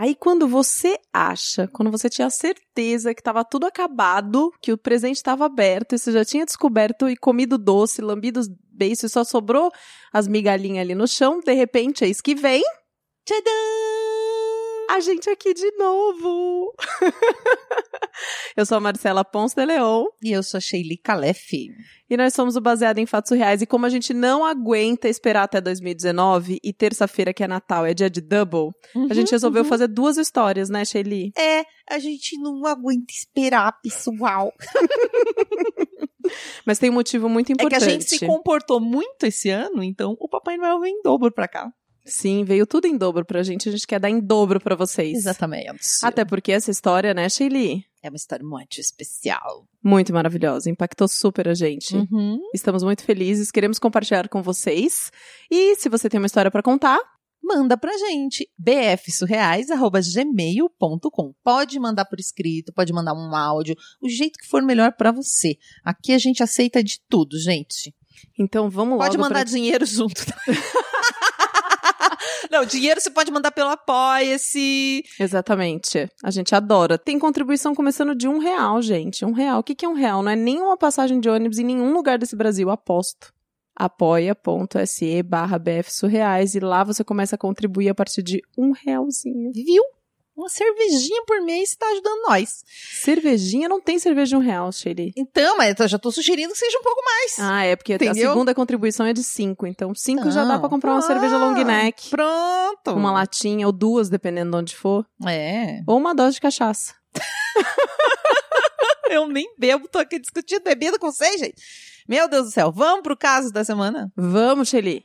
Aí quando você acha, quando você tinha certeza que tava tudo acabado, que o presente estava aberto, e você já tinha descoberto e comido doce, lambido os beiços, e só sobrou as migalhinhas ali no chão, de repente é isso que vem. Tchadã! A gente aqui de novo! eu sou a Marcela Ponce de Leon. E eu sou a Sheili Calef. E nós somos o Baseado em Fatos Reais. E como a gente não aguenta esperar até 2019 e terça-feira, que é Natal, é dia de double, Uhum, a gente resolveu uhum. fazer duas histórias, né, Shelly? É, a gente não aguenta esperar, pessoal. Mas tem um motivo muito É que importante. a gente se comportou muito esse ano, então o Papai Noel vem em dobro pra cá. Sim, veio tudo em dobro pra gente. A gente quer dar em dobro pra vocês. Exatamente. Até porque essa história, né, Shelly? É uma história muito especial. Muito maravilhosa. Impactou super a gente. Uhum. Estamos muito felizes, queremos compartilhar com vocês. E se você tem uma história pra contar, Manda pra gente, bfsurreais.gmail.com. Pode mandar por escrito, pode mandar um áudio, o jeito que for melhor pra você. Aqui a gente aceita de tudo, gente. então vamos Pode logo mandar pra... dinheiro junto. Não, dinheiro você pode mandar pelo Apoia-se. Exatamente. A gente adora. Tem contribuição começando de um real, gente. Um real. O que, que é um real? Não é nenhuma passagem de ônibus em nenhum lugar desse Brasil, aposto. apoia.se barra bfsurreais e lá você começa a contribuir a partir de um realzinho. Viu? Uma cervejinha por mês tá ajudando nós. Cervejinha não tem cerveja de um real, Shelly. Então, mas eu já tô sugerindo que seja um pouco mais. Ah, é porque a Entendeu? segunda contribuição é de cinco, então cinco já dá Não. pra comprar uma Ah, cerveja long neck, Pronto. uma latinha ou duas, dependendo de onde for, É. ou uma dose de cachaça. Eu nem bebo, tô aqui discutindo bebida com vocês, gente. Meu Deus do céu. Vamos pro caso da semana? Vamos, Shelly.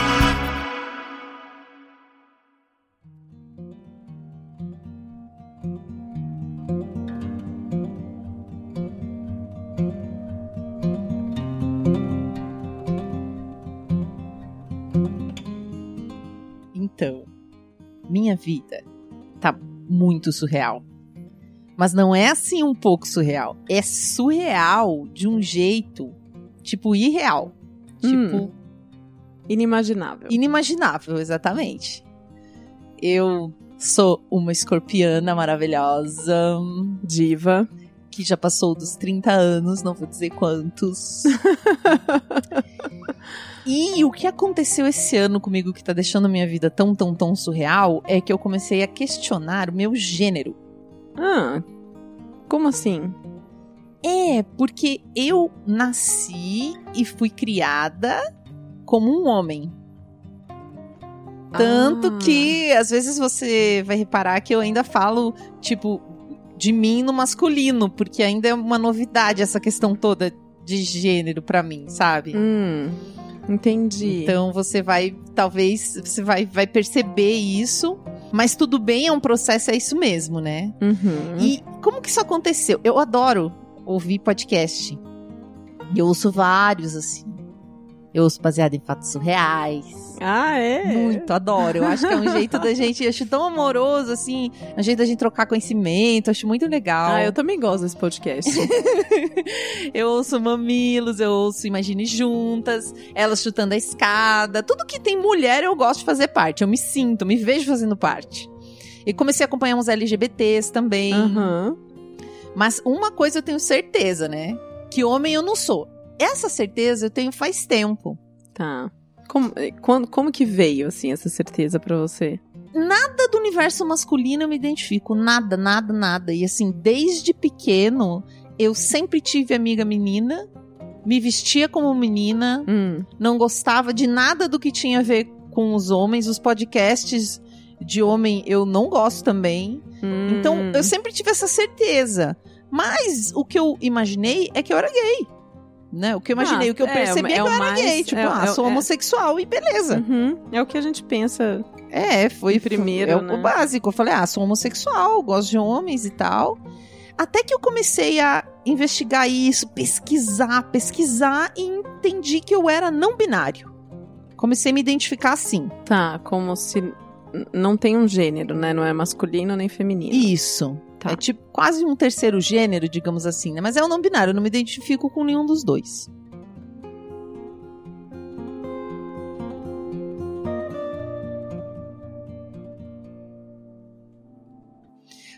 Vida tá muito surreal. Mas não é assim um pouco surreal. É surreal de um jeito, tipo, irreal. Tipo, Hum. Inimaginável. inimaginável, exatamente. Eu sou uma escorpiana maravilhosa, Diva. que já passou dos 30 anos, não vou dizer quantos. e o que aconteceu esse ano comigo que tá deixando a minha vida tão, tão, tão surreal é que eu comecei a questionar o meu gênero. Ah, como assim? É, porque eu nasci e fui criada como um homem. Tanto Ah. que às vezes você vai reparar que eu ainda falo, tipo, de mim no masculino, porque ainda é uma novidade essa questão toda de gênero pra mim, sabe? Hum, entendi. Então você vai, talvez, você vai, vai perceber isso, mas tudo bem, é um processo, é isso mesmo, né? Uhum. E como que isso aconteceu? Eu adoro ouvir podcast. E eu ouço vários, assim. Eu ouço baseado em fatos surreais. Ah, é? Muito, adoro. Eu acho que é um jeito da gente, eu acho tão amoroso, assim, um jeito da gente trocar conhecimento, acho muito legal. Ah, eu também gosto desse podcast. Eu ouço Mamilos, eu ouço Imagine Juntas, Elas Chutando a Escada. Tudo que tem mulher eu gosto de fazer parte. Eu me sinto, me vejo fazendo parte. E comecei a acompanhar uns LGBTs também. Aham. Mas uma coisa eu tenho certeza, né? Que homem eu não sou. Essa certeza eu tenho faz tempo. Tá. Como, eh, quando, como que veio, assim, essa certeza pra você? Nada do universo masculino eu me identifico. Nada, nada, nada. E assim, desde pequeno, eu sempre tive amiga menina, me vestia como menina, Hum. não gostava de nada do que tinha a ver com os homens. Os podcasts de homem eu não gosto também. Hum. Então eu sempre tive essa certeza. Mas o que eu imaginei é que eu era gay. Né? O que eu imaginei, Ah, o que eu é, percebi é, é que eu era mais- gay. Tipo, é- ah, é- sou é- homossexual e beleza. Uhum. É o que a gente pensa. É, foi primeiro, foi, é né? o básico. Eu falei, ah, sou homossexual, gosto de homens e tal. Até que eu comecei a investigar isso, pesquisar, pesquisar e entendi que eu era não binário. Comecei a me identificar assim. Tá, como se não tem um gênero, né? Não é masculino nem feminino. Isso. Tá. É tipo quase um terceiro gênero, digamos assim, né? Mas é o não binário, eu não me identifico com nenhum dos dois.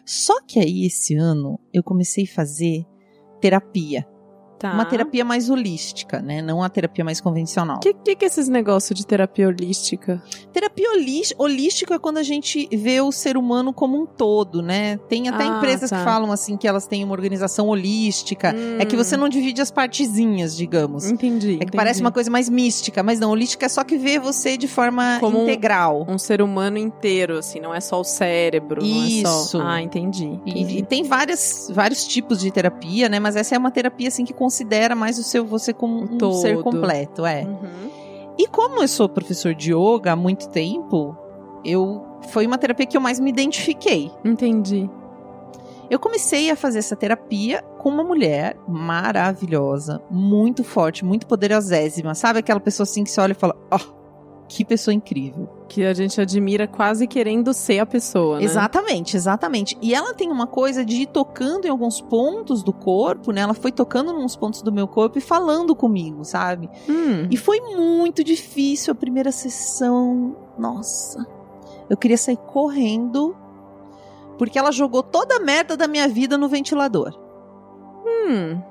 Só que aí, esse ano, eu comecei a fazer terapia. Tá. Uma terapia mais holística, né? Não a terapia mais convencional. O que, que, que é esses negócios de terapia holística? Terapia holís- holística é quando a gente vê o ser humano como um todo, né? Tem até Ah, empresas tá. que falam assim que elas têm uma organização holística. É que você não divide as partezinhas, digamos. Entendi. É que parece uma coisa mais mística, mas não, holística é só que vê você de forma Como um- integral. Um ser humano inteiro, assim, não é só o cérebro. Não é Isso. só... Ah, entendi. E, entendi. e tem várias, vários tipos de terapia, né? Mas essa é uma terapia assim que considera mais o seu você como um, todo. ser completo, é. Uhum. E como eu sou professor de yoga há muito tempo, eu foi uma terapia que eu mais me identifiquei. Entendi. Eu comecei a fazer essa terapia com uma mulher maravilhosa, muito forte, muito poderosésima. Sabe aquela pessoa assim que você olha e fala: Ó, que pessoa incrível. Que a gente admira quase querendo ser a pessoa, né? Exatamente, exatamente. E ela tem uma coisa de ir tocando em alguns pontos do corpo, né? Ela foi tocando em uns pontos do meu corpo e falando comigo, sabe? Hum. E foi muito difícil a primeira sessão. Nossa. Eu queria sair correndo. Porque ela jogou toda a merda da minha vida no ventilador. Hum.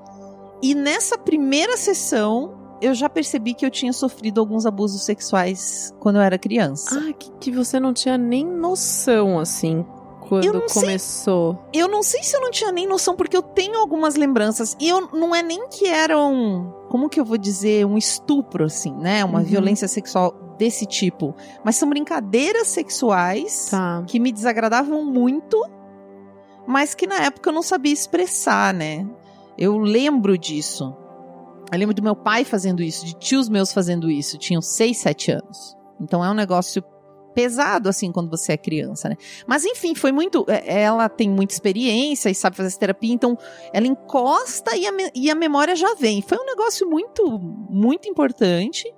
E nessa primeira sessão, eu já percebi que eu tinha sofrido alguns abusos sexuais quando eu era criança. Ah, que, que você não tinha nem noção, assim, quando não sei. começou. Eu não sei se eu não tinha nem noção, porque eu tenho algumas lembranças. E eu não é nem que eram. Como que eu vou dizer? Um estupro, assim, né? Uma Uhum. violência sexual desse tipo. Mas são brincadeiras sexuais Tá. que me desagradavam muito, mas que na época eu não sabia expressar, né? Eu lembro disso. Eu lembro do meu pai fazendo isso, de tios meus fazendo isso. Tinham 6, 7 anos. Então é um negócio pesado, assim, quando você é criança, né? Mas enfim, foi muito. é, Ela tem muita experiência e sabe fazer terapia, então ela encosta e a, me- e a memória já vem. Foi um negócio muito, muito importante.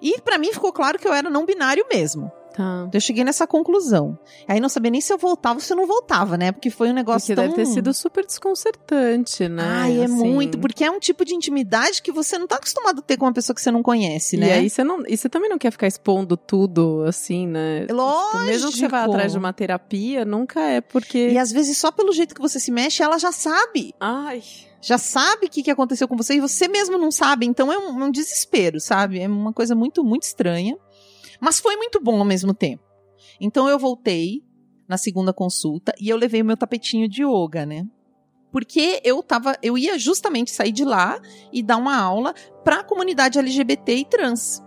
E pra mim ficou claro que eu era não binário mesmo. Tá. Eu cheguei nessa conclusão. Aí não sabia nem se eu voltava ou se eu não voltava, né? Porque foi um negócio Porque tão... deve ter sido super desconcertante, né? Ai, é Assim. muito, porque é um tipo de intimidade que você não tá acostumado a ter com uma pessoa que você não conhece, né? E aí você não, e você também não quer ficar expondo tudo assim, né? Lógico. Tipo, mesmo que você vá atrás de uma terapia, nunca é porque E às vezes só pelo jeito que você se mexe, ela já sabe. Ai, Já sabe o que, que aconteceu com você e você mesmo não sabe. Então é um, é um desespero, sabe? É uma coisa muito, muito estranha. Mas foi muito bom ao mesmo tempo. Então eu voltei na segunda consulta e eu levei o meu tapetinho de yoga, né? Porque eu tava, eu ia justamente sair de lá e dar uma aula para a comunidade LGBT e trans.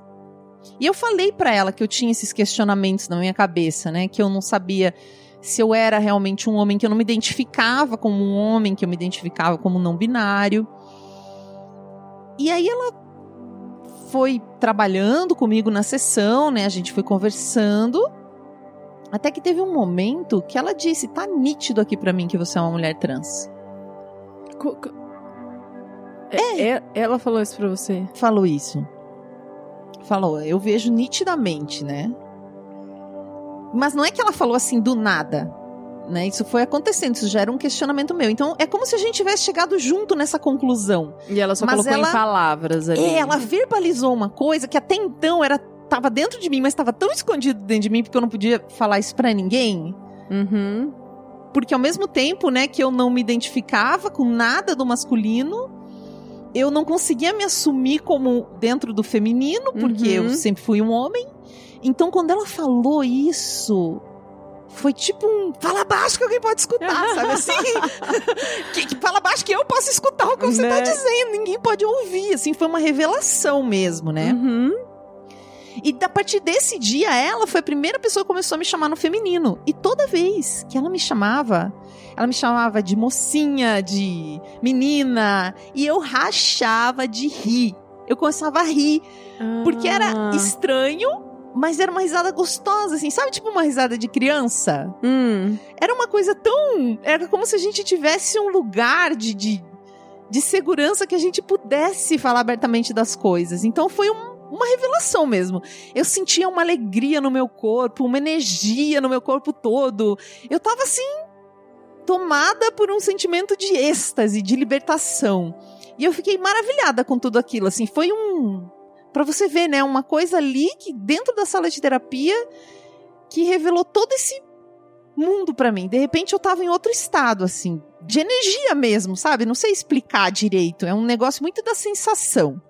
E eu falei para ela que eu tinha esses questionamentos na minha cabeça, né? Que eu não sabia se eu era realmente um homem, que eu não me identificava como um homem, que eu me identificava como não binário. E aí ela foi trabalhando comigo na sessão, né? A gente foi conversando. Até que teve um momento que ela disse: "Tá nítido aqui pra mim que você é uma mulher trans". co- co- É, é- ela falou isso pra você. Falou isso. Falou, eu vejo nitidamente, né? Mas não é que ela falou assim do nada. Né? Isso foi acontecendo, isso já era um questionamento meu. Então é como se a gente tivesse chegado junto nessa conclusão. E ela só Mas colocou ela- em palavras ali. É, ela verbalizou uma coisa que até então era tava dentro de mim, mas estava tão escondido dentro de mim porque eu não podia falar isso pra ninguém. Uhum. Porque ao mesmo tempo, né, que eu não me identificava com nada do masculino, eu não conseguia me assumir como dentro do feminino, porque Uhum. eu sempre fui um homem. Então, quando ela falou isso, foi tipo um fala baixo que alguém pode escutar, sabe assim? que, que fala baixo que eu posso escutar o que você tá Né? dizendo, ninguém pode ouvir, assim, foi uma revelação mesmo, né? Uhum. E a partir desse dia, ela foi a primeira pessoa que começou a me chamar no feminino. E toda vez que ela me chamava, ela me chamava de mocinha, de menina. E eu rachava de rir. Eu começava a rir. Porque era Ah. estranho, Mas era uma risada gostosa, assim, sabe? Tipo uma risada de criança. Hum. Era uma coisa tão. Era como se a gente tivesse um lugar de, de, de segurança que a gente pudesse falar abertamente das coisas. Então foi um, uma revelação mesmo. Eu sentia uma alegria no meu corpo, uma energia no meu corpo todo. Eu tava assim, tomada por um sentimento de êxtase, de libertação. E eu fiquei maravilhada com tudo aquilo, assim, foi um para você ver, né, uma coisa ali que dentro da sala de terapia que revelou todo esse mundo para mim. De repente eu tava em outro estado assim, de energia mesmo, sabe? Não sei explicar direito, é um negócio muito da sensação.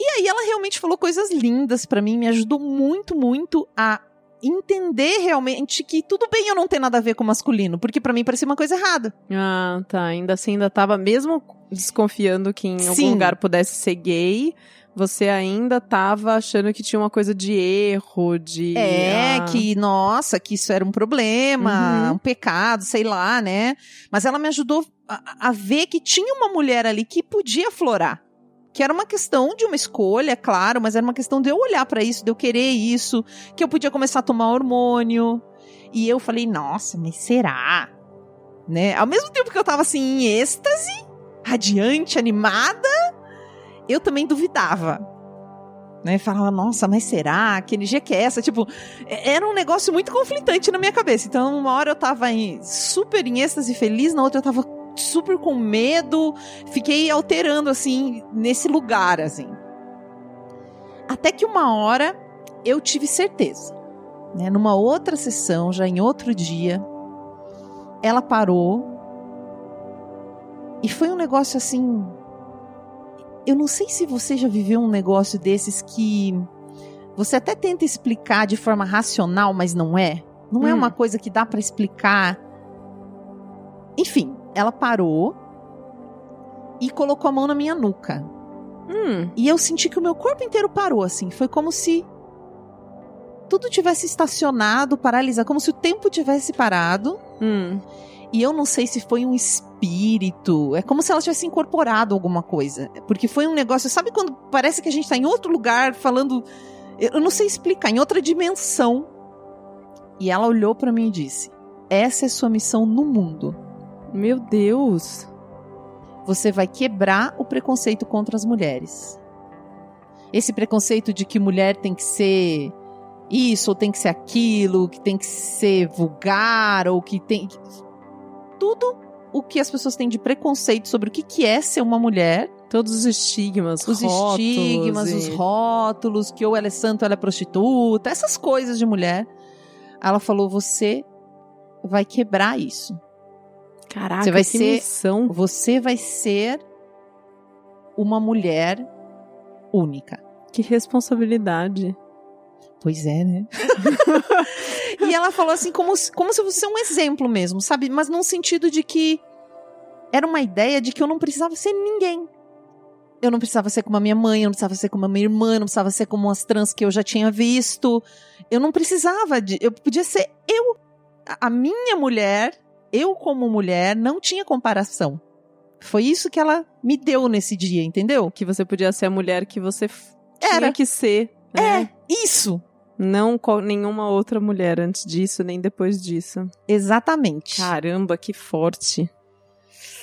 E aí ela realmente falou coisas lindas para mim, me ajudou muito, muito a entender realmente que tudo bem eu não ter nada a ver com masculino, porque para mim parecia uma coisa errada. Ah, tá. Ainda assim, ainda tava mesmo desconfiando que em Sim. algum lugar pudesse ser gay. Você ainda tava achando que tinha uma coisa de erro, de. É, ah, que, nossa, que isso era um problema, Uhum. um pecado, sei lá, né? Mas ela me ajudou a, a ver que tinha uma mulher ali que podia florar. Que era uma questão de uma escolha, é claro, mas era uma questão de eu olhar pra isso, de eu querer isso, que eu podia começar a tomar hormônio. E eu falei, nossa, mas será? Né? Ao mesmo tempo que eu tava assim em êxtase, radiante, animada, eu também duvidava né? Falava, nossa, mas será? Que energia que é essa? Tipo, é- era um negócio muito conflitante na minha cabeça. Então, uma hora eu tava em, super em êxtase feliz, na outra eu tava super com medo. Fiquei alterando, assim, nesse lugar, assim. Até que uma hora eu tive certeza. Né? Numa outra sessão, já em outro dia, ela parou. E foi um negócio assim eu não sei se você já viveu um negócio desses que você até tenta explicar de forma racional, mas não é. Não é Hum. uma coisa que dá pra explicar. Enfim, ela parou e colocou a mão na minha nuca. Hum. E eu senti que o meu corpo inteiro parou, assim. Foi como se tudo tivesse estacionado, paralisado, como se o tempo tivesse parado. Hum. E eu não sei se foi um espírito. É como se ela tivesse incorporado alguma coisa. Porque foi um negócio. Sabe quando parece que a gente tá em outro lugar falando. Eu não sei explicar, em outra dimensão. E ela olhou pra mim e disse: Essa é sua missão no mundo. Meu Deus. Você vai quebrar o preconceito contra as mulheres. Esse preconceito de que mulher tem que ser isso, ou tem que ser aquilo, que tem que ser vulgar, ou que tem. Tudo o que as pessoas têm de preconceito sobre o que, que é ser uma mulher, Todos os estigmas, os rótulos estigmas, e- os rótulos, que ou ela é santa ou ela é prostituta, essas coisas de mulher. Ela falou: você vai quebrar isso. Caraca, Você vai que ser- missão. Você vai ser uma mulher única. Que responsabilidade. Pois é, né? e ela falou assim, como, se- como se fosse um exemplo mesmo, sabe? Mas num sentido de que era uma ideia de que eu não precisava ser ninguém. Eu não precisava ser como a minha mãe, eu não precisava ser como a minha irmã, eu não precisava ser como as trans que eu já tinha visto. Eu não precisava de. Eu podia ser eu. A minha mulher, eu como mulher, não tinha comparação. Foi isso que ela me deu nesse dia, entendeu? Que você podia ser a mulher que você Era. tinha que ser. É, né? isso. Não qual- nenhuma outra mulher antes disso, nem depois disso. Exatamente. Caramba, que forte.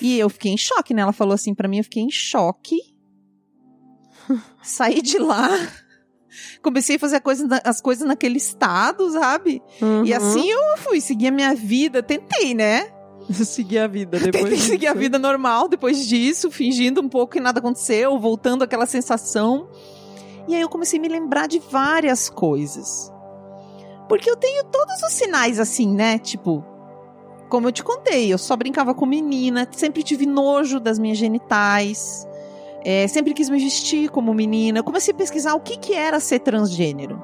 E eu fiquei em choque, né? Ela falou assim pra mim, eu fiquei em choque. Saí de lá. Comecei a fazer a coisa as coisas naquele estado, sabe? E Uhum. assim eu fui, segui a minha vida. Tentei, né? seguir a vida depois Tentei seguir a vida normal depois disso, fingindo um pouco que nada aconteceu, voltando àquela sensação. E aí eu comecei a me lembrar de várias coisas. Porque eu tenho todos os sinais assim, né? Tipo, como eu te contei, eu só brincava com menina, sempre tive nojo das minhas genitais, é, sempre quis me vestir como menina. Comecei a pesquisar o que, que era ser transgênero.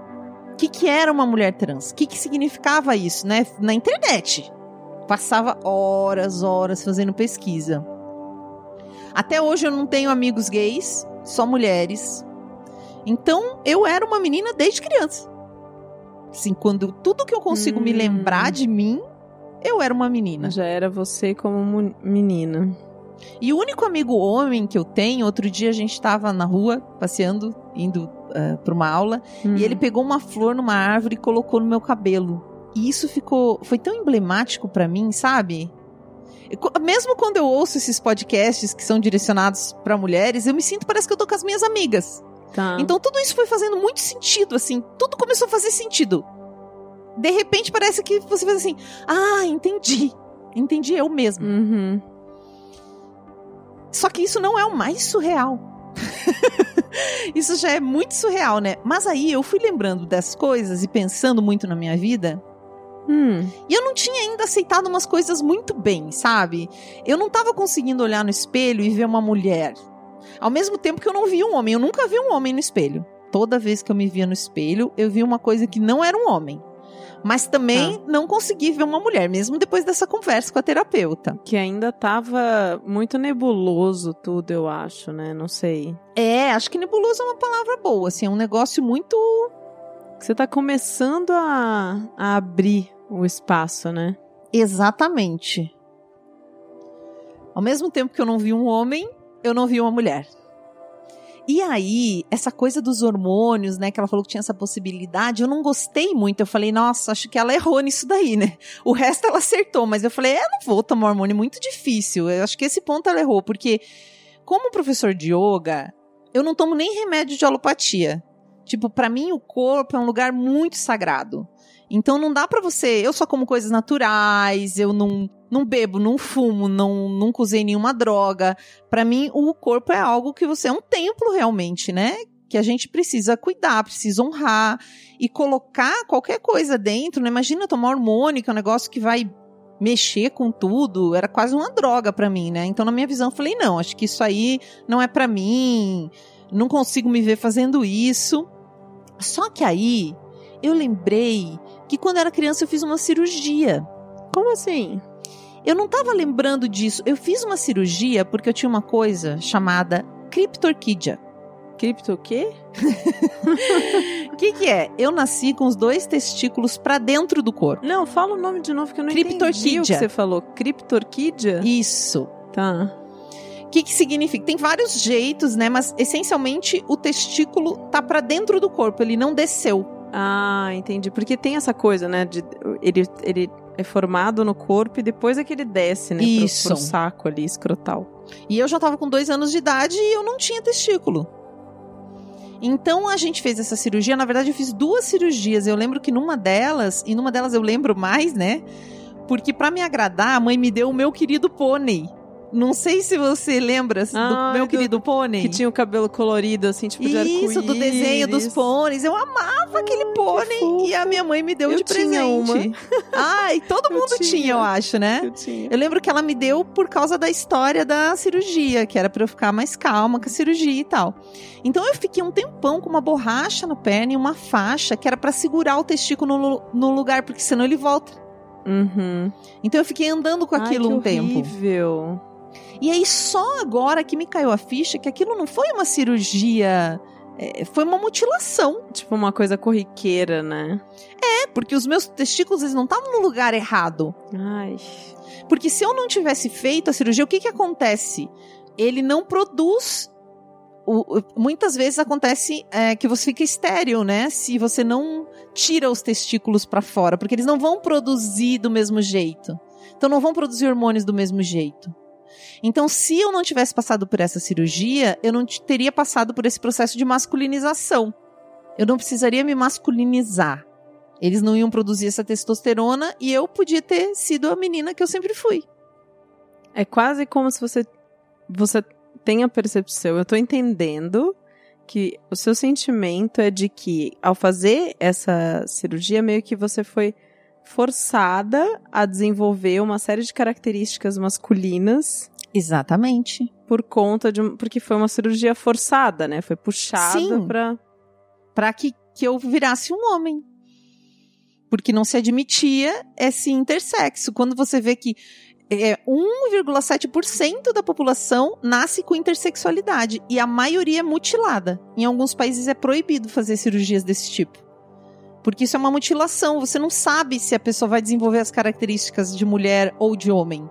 O que, que era uma mulher trans? O que, que significava isso, né? Na internet. Passava horas, horas fazendo pesquisa. Até hoje eu não tenho amigos gays, só mulheres. Então eu era uma menina desde criança. Assim, quando tudo que eu consigo me Hum. lembrar de mim, eu era uma menina. Já era você como menina. E o único amigo homem que eu tenho, outro dia a gente tava na rua, passeando, indo uh, pra uma aula, Hum. e ele pegou uma flor numa árvore e colocou no meu cabelo. E isso ficou, foi tão emblemático pra mim, sabe? Mesmo quando eu ouço esses podcasts que são direcionados pra mulheres, eu me sinto parece que eu tô com as minhas amigas. Tá. Então tudo isso foi fazendo muito sentido, assim, tudo começou a fazer sentido. De repente parece que você faz assim: "Ah, entendi. Entendi eu mesmo". Uhum. Só que isso não é o mais surreal. isso já é muito surreal, né? Mas aí eu fui lembrando das coisas e pensando muito na minha vida, Hum. e eu não tinha ainda aceitado umas coisas muito bem, sabe? Eu não tava conseguindo olhar no espelho e ver uma mulher. Ao mesmo tempo que eu não via um homem, eu nunca vi um homem no espelho. Toda vez que eu me via no espelho, eu via uma coisa que não era um homem. Mas também não consegui ver uma mulher, mesmo depois dessa conversa com a terapeuta. Que ainda tava muito nebuloso tudo, eu acho, né? Não sei. É, acho que nebuloso é uma palavra boa, assim, é um negócio muito Você tá começando a, a abrir o espaço, né? Exatamente. Ao mesmo tempo que eu não vi um homem, eu não vi uma mulher. E aí, essa coisa dos hormônios, né, que ela falou que tinha essa possibilidade, eu não gostei muito. Eu falei, nossa, acho que ela errou nisso daí, né? O resto ela acertou, mas eu falei, é, não vou tomar hormônio, muito difícil. Eu acho que esse ponto ela errou, porque como professor de yoga, eu não tomo nem remédio de alopatia. Tipo, pra mim o corpo é um lugar muito sagrado. Então não dá pra você, eu só como coisas naturais, eu não não bebo, não fumo, não nunca usei nenhuma droga. Pra mim o corpo é algo que você é um templo realmente, né? Que a gente precisa cuidar, precisa honrar e colocar qualquer coisa dentro, né? Imagina tomar hormônio, que é um negócio que vai mexer com tudo, era quase uma droga pra mim, né? Então na minha visão eu falei, não, acho que isso aí não é pra mim, não consigo me ver fazendo isso. Só que aí eu lembrei que quando era criança eu fiz uma cirurgia. Como assim? Eu não tava lembrando disso. Eu fiz uma cirurgia porque eu tinha uma coisa chamada criptorquídea. Cripto o quê? O que que é? Eu nasci com os dois testículos pra dentro do corpo. Não, fala o nome de novo que eu não entendi o que você falou. Criptorquídea? Isso. Tá. O que que significa? Tem vários jeitos, né? Mas essencialmente o testículo tá pra dentro do corpo, ele não desceu. Ah, entendi. Porque tem essa coisa, né? De, ele, ele é formado no corpo e depois é que ele desce, né? pro- Isso. Pro, saco ali, escrotal. E eu já tava com dois anos de idade e eu não tinha testículo. Então a gente fez essa cirurgia. Na verdade, eu fiz duas cirurgias. Eu lembro que numa delas, e numa delas eu lembro mais, né? Porque pra me agradar, a mãe me deu o meu querido pônei. Não sei se você lembra do Ai, meu do- querido pônei. Que tinha o cabelo colorido, assim, tipo de Isso, do desenho dos arco-íris. pôneis. Eu amava aquele pônei. E a minha mãe me deu Eu de presente. Ai, todo Eu mundo tinha. tinha. eu acho, né? Eu tinha. Eu lembro que ela me deu por causa da história da cirurgia, que era pra eu ficar mais calma com a cirurgia e tal. Então eu fiquei um tempão com uma borracha na perna e uma faixa que era pra segurar o testículo no, no lugar, porque senão ele volta. Uhum. Então eu fiquei andando com aquilo Ai, um tempo. E aí só agora que me caiu a ficha que aquilo não foi uma cirurgia, é, foi uma mutilação. Tipo uma coisa corriqueira, né? É, porque os meus testículos eles não estavam no lugar errado. Ai. Porque se eu não tivesse feito a cirurgia, o que que acontece? Ele não produz. o- muitas vezes acontece é, que você fica estéril, né? Se você não tira os testículos pra fora, porque eles não vão produzir do mesmo jeito. Então não vão produzir hormônios do mesmo jeito. Então, se eu não tivesse passado por essa cirurgia, eu não teria passado por esse processo de masculinização. Eu não precisaria me masculinizar. Eles não iam produzir essa testosterona e eu podia ter sido a menina que eu sempre fui. É quase como se você você tenha percepção. Eu tô entendendo que o seu sentimento é de que ao fazer essa cirurgia meio que você foi forçada a desenvolver uma série de características masculinas Exatamente. por conta de porque foi uma cirurgia forçada, né? Foi puxada pra Para que, que eu virasse um homem. Porque não se admitia esse intersexo. Quando você vê que é, 1,7% da população nasce com intersexualidade e a maioria é mutilada. Em alguns países é proibido fazer cirurgias desse tipo. Porque isso é uma mutilação, você não sabe se a pessoa vai desenvolver as características de mulher ou de homem.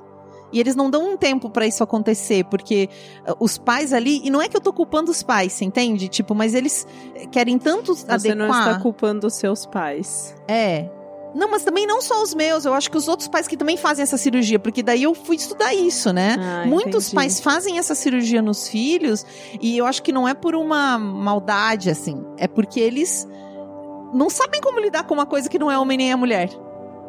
E eles não dão um tempo para isso acontecer, porque uh, os pais ali, e não é que eu tô culpando os pais, você entende? Tipo, mas eles querem tanto Você adequar. não está culpando os seus pais. É. Não, mas também não só os meus, eu acho que os outros pais que também fazem essa cirurgia, porque daí eu fui estudar isso, né? Ah, Muitos entendi. pais fazem essa cirurgia nos filhos e eu acho que não é por uma maldade, assim. É porque eles não sabem como lidar com uma coisa que não é homem nem é mulher,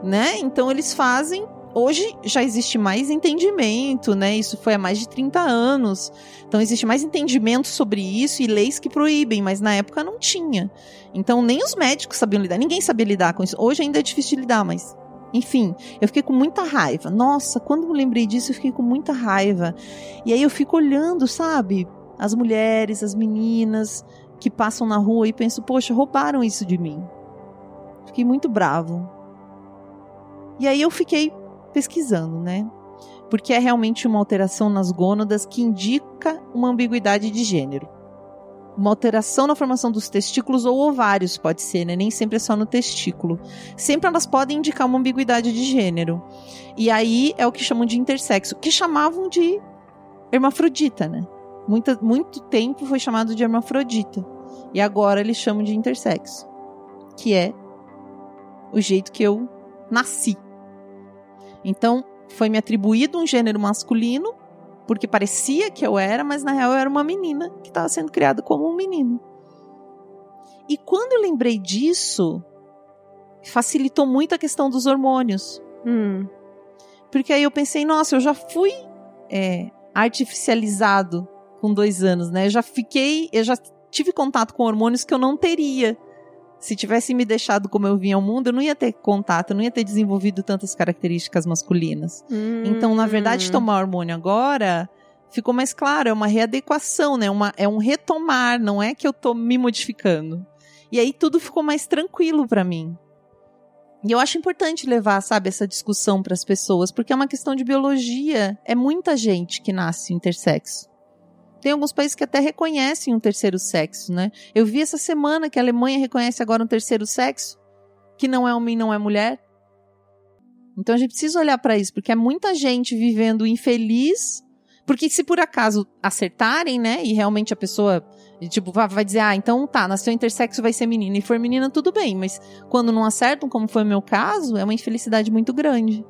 né? Então eles fazem. Hoje já existe mais entendimento, né? Isso foi há mais de 30 anos. Então existe mais entendimento sobre isso e leis que proíbem, mas na época não tinha. Então nem os médicos sabiam lidar, ninguém sabia lidar com isso. Hoje ainda é difícil de lidar, mas enfim, eu fiquei com muita raiva. Nossa, quando eu lembrei disso, eu fiquei com muita raiva. E aí eu fico olhando, sabe? As mulheres, as meninas que passam na rua e penso, poxa, roubaram isso de mim. Fiquei muito bravo. E aí eu fiquei pesquisando, né? Porque é realmente uma alteração nas gônadas que indica uma ambiguidade de gênero. Uma alteração na formação dos testículos ou ovários, pode ser, né? Nem sempre é só no testículo. Sempre elas podem indicar uma ambiguidade de gênero. E aí é o que chamam de intersexo, que chamavam de hermafrodita, né? Muita, muito tempo foi chamado de hermafrodita. E agora eles chamam de intersexo. Que é o jeito que eu nasci. Então, foi me atribuído um gênero masculino, porque parecia que eu era, mas na real eu era uma menina que estava sendo criada como um menino. E quando eu lembrei disso, facilitou muito a questão dos hormônios. Hum. Porque aí eu pensei, nossa, eu já fui é, artificializado com dois anos, né? Eu já fiquei, eu já tive contato com hormônios que eu não teria. Se tivesse me deixado como eu vinha ao mundo, eu não ia ter contato, eu não ia ter desenvolvido tantas características masculinas. Então, na verdade, Hum. tomar hormônio agora ficou mais claro, é uma readequação, né? Uma, é um retomar, não é que eu tô me modificando. E aí tudo ficou mais tranquilo pra mim. E eu acho importante levar, sabe, essa discussão para as pessoas, porque é uma questão de biologia. É muita gente que nasce intersexo. Tem alguns países que até reconhecem um terceiro sexo, né? Eu vi essa semana que a Alemanha reconhece agora um terceiro sexo, que não é homem, não é mulher. Então a gente precisa olhar para isso, porque é muita gente vivendo infeliz. Porque se por acaso acertarem, né, e realmente a pessoa, tipo, vai dizer, ah, então tá, nasceu intersexo, vai ser menina, e for menina, tudo bem, mas quando não acertam, como foi o meu caso, é uma infelicidade muito grande.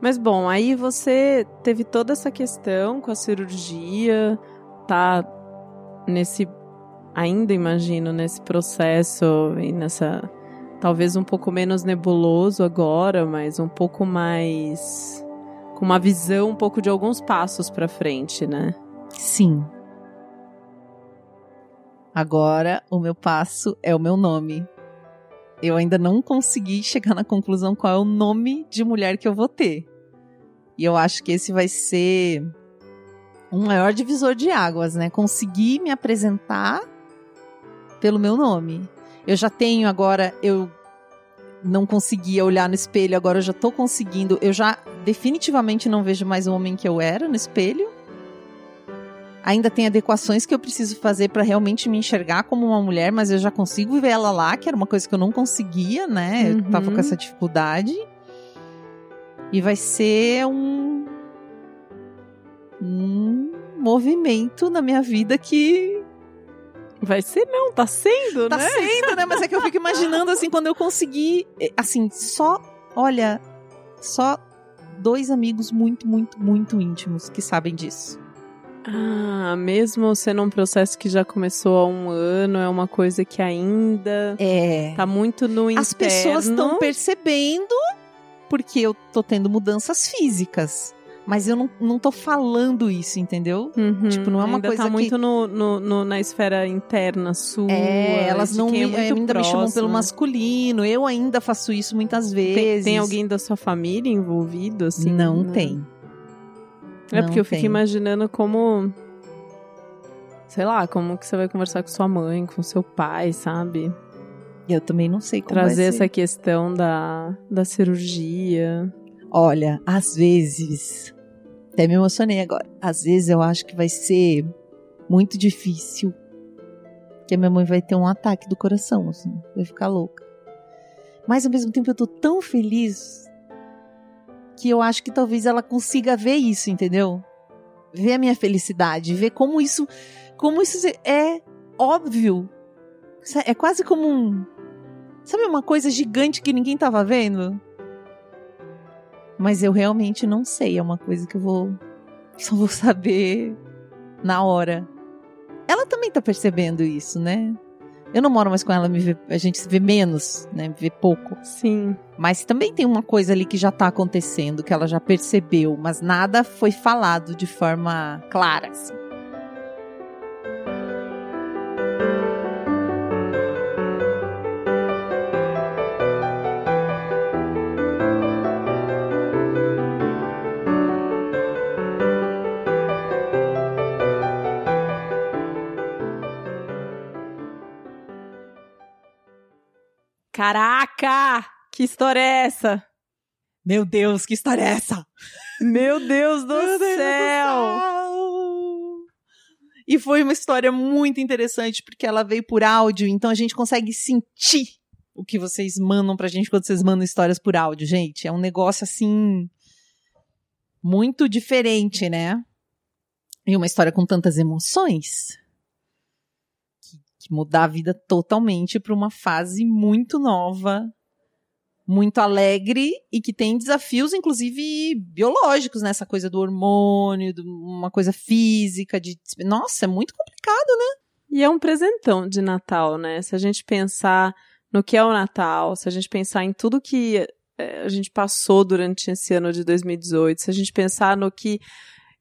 Mas bom, aí você teve toda essa questão com a cirurgia, tá nesse ainda imagino nesse processo e nessa talvez um pouco menos nebuloso agora, mas um pouco mais com uma visão um pouco de alguns passos pra frente, né? Sim. Agora, o meu passo é o meu nome. Eu ainda não consegui chegar na conclusão qual é o nome de mulher que eu vou ter. E eu acho que esse vai ser um maior divisor de águas, né? Conseguir me apresentar pelo meu nome. Eu já tenho agora, eu não conseguia olhar no espelho, agora eu já tô conseguindo. Eu já definitivamente não vejo mais o homem que eu era no espelho. Ainda tem adequações que eu preciso fazer para realmente me enxergar como uma mulher, mas eu já consigo ver ela lá, que era uma coisa que eu não conseguia, né? Eu Uhum. tava com essa dificuldade. E vai ser um um movimento na minha vida que Vai ser não, tá sendo, tá né? sendo, né? Mas é que eu fico imaginando assim, quando eu conseguir, eh, assim, só, olha, só dois amigos muito, muito, muito íntimos que sabem disso. Ah, mesmo sendo um processo que já começou há um ano, é uma coisa que ainda É. tá muito no interno. As pessoas estão percebendo porque eu tô tendo mudanças físicas. Mas eu não, não tô falando isso, entendeu? Uhum, Tipo, não é uma ainda coisa tá que- muito no, no- no- na esfera interna sua. É, elas não quem me, é ainda me chamam pelo próximo. masculino. Eu ainda faço isso muitas Tem, vezes. tem alguém da sua família envolvido, assim? não né? tem. É porque eu fico imaginando como. Sei lá, como que você vai conversar com sua mãe, com seu pai, sabe? Eu também não sei como Trazer vai essa questão da, da cirurgia. Olha, às vezes. Até me emocionei agora. Às vezes eu acho que vai ser muito difícil. Que a minha mãe vai ter um ataque do coração, assim. Vai ficar louca. Mas ao mesmo tempo eu tô tão feliz que eu acho que talvez ela consiga ver isso, entendeu? Ver a minha felicidade, ver como isso, como isso é óbvio. É quase como um, sabe uma coisa gigante que ninguém tava vendo? Mas eu realmente não sei, é uma coisa que eu vou só vou saber na hora. Ela também tá percebendo isso, né? Eu não moro mais com ela, vê, a gente se vê menos, né? Vê pouco. Sim. Mas também tem uma coisa ali que já tá acontecendo, que ela já percebeu, mas nada foi falado de forma clara, assim. Caraca! Que história é essa? Meu Deus, que história é essa? Meu Deus do, Meu Deus céu. do céu! E foi uma história muito interessante, porque ela veio por áudio, então a gente consegue sentir o que vocês mandam pra gente quando vocês mandam histórias por áudio, gente. É um negócio assim. muito diferente, né? E uma história com tantas emoções mudar a vida totalmente para uma fase muito nova, muito alegre e que tem desafios, inclusive biológicos, nessa né? coisa do hormônio, de uma coisa física, de nossa, é muito complicado, né? E é um presentão de Natal, né? Se a gente pensar no que é o Natal, se a gente pensar em tudo que eh, a gente passou durante esse ano de 2018, se a gente pensar no que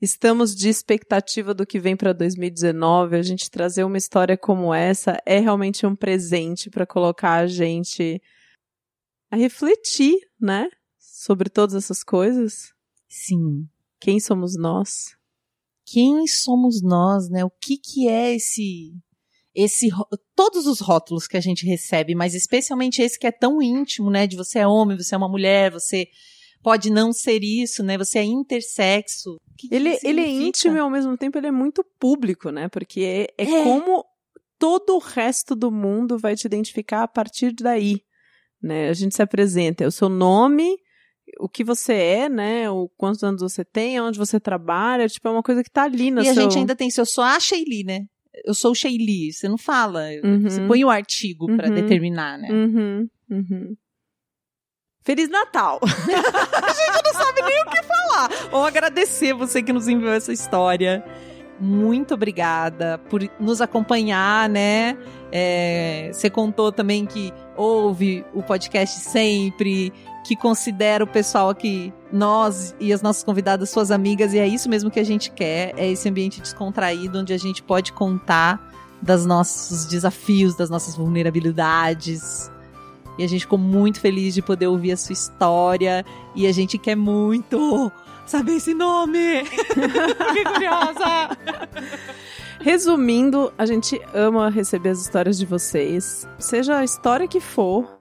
estamos de expectativa do que vem para 2019. A gente trazer uma história como essa é realmente um presente para colocar a gente a refletir, né? Sobre todas essas coisas. Sim. Quem somos nós? Quem somos nós, né? O que que é esse esse todos os rótulos que a gente recebe, mas especialmente esse que é tão íntimo, né? De você é homem, você é uma mulher, você pode não ser isso, né? Você é intersexo. Que ele, que ele é íntimo e ao mesmo tempo ele é muito público, né? Porque é, é, é, como todo o resto do mundo vai te identificar a partir daí, né? A gente se apresenta, é o seu nome, o que você é, né? O quantos anos você tem, onde você trabalha, tipo, é uma coisa que tá ali na E seu... a gente ainda tem, se eu sou a Sheili, né? Eu sou o Sheili, você não fala, uhum. você põe o artigo uhum. para determinar, né? Uhum. Uhum. Feliz Natal! a gente não sabe nem o que falar. Ou agradecer você que nos enviou essa história. Muito obrigada por nos acompanhar, né? É, você contou também que ouve o podcast sempre, que considera o pessoal aqui, nós e as nossas convidadas, suas amigas, e é isso mesmo que a gente quer: é esse ambiente descontraído onde a gente pode contar dos nossos desafios, das nossas vulnerabilidades, e a gente ficou muito feliz de poder ouvir a sua história. E a gente quer muito saber esse nome. Fiquei curiosa. Resumindo, a gente ama receber as histórias de vocês. Seja a história que for,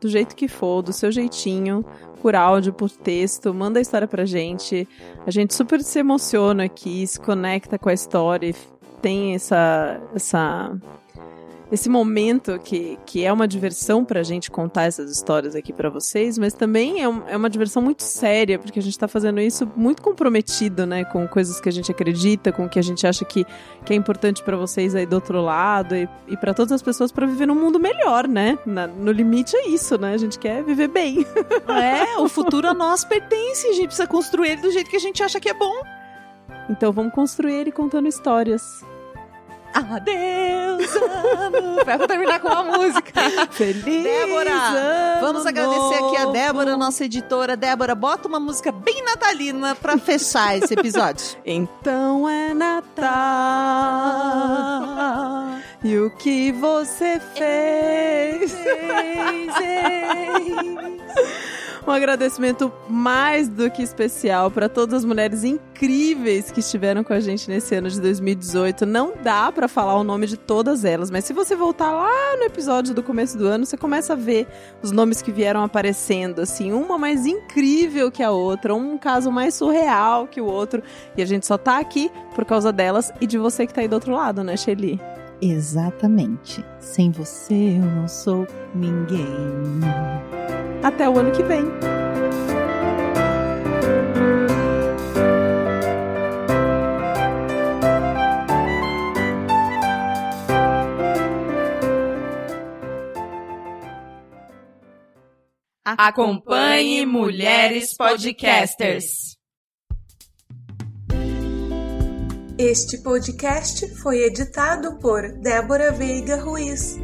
do jeito que for, do seu jeitinho, por áudio, por texto, manda a história pra gente. A gente super se emociona aqui, se conecta com a história, tem essa essa esse momento que, que é uma diversão pra gente contar essas histórias aqui para vocês, mas também é, um, é uma diversão muito séria, porque a gente tá fazendo isso muito comprometido, né, com coisas que a gente acredita, com o que a gente acha que, que é importante para vocês aí do outro lado e, e para todas as pessoas para viver num mundo melhor, né? Na, no limite é isso, né? A gente quer viver bem. É, o futuro a nós pertence, a gente precisa construir ele do jeito que a gente acha que é bom. Então vamos construir ele contando histórias. Adeus, ano. Pra terminar com uma música. Feliz Débora, vamos agradecer aqui a Débora, nossa editora. Débora, bota uma música bem natalina pra fechar esse episódio. então é Natal. E o que você fez? fez, fez. Um agradecimento mais do que especial para todas as mulheres incríveis que estiveram com a gente nesse ano de 2018. Não dá para falar o nome de todas elas, mas se você voltar lá no episódio do começo do ano, você começa a ver os nomes que vieram aparecendo, assim, uma mais incrível que a outra, um caso mais surreal que o outro, e a gente só tá aqui por causa delas e de você que tá aí do outro lado, né, Shelly? Exatamente. Sem você eu não sou ninguém. Até o ano que vem! Acompanhe Mulheres Podcasters. Este podcast foi editado por Débora Veiga Ruiz.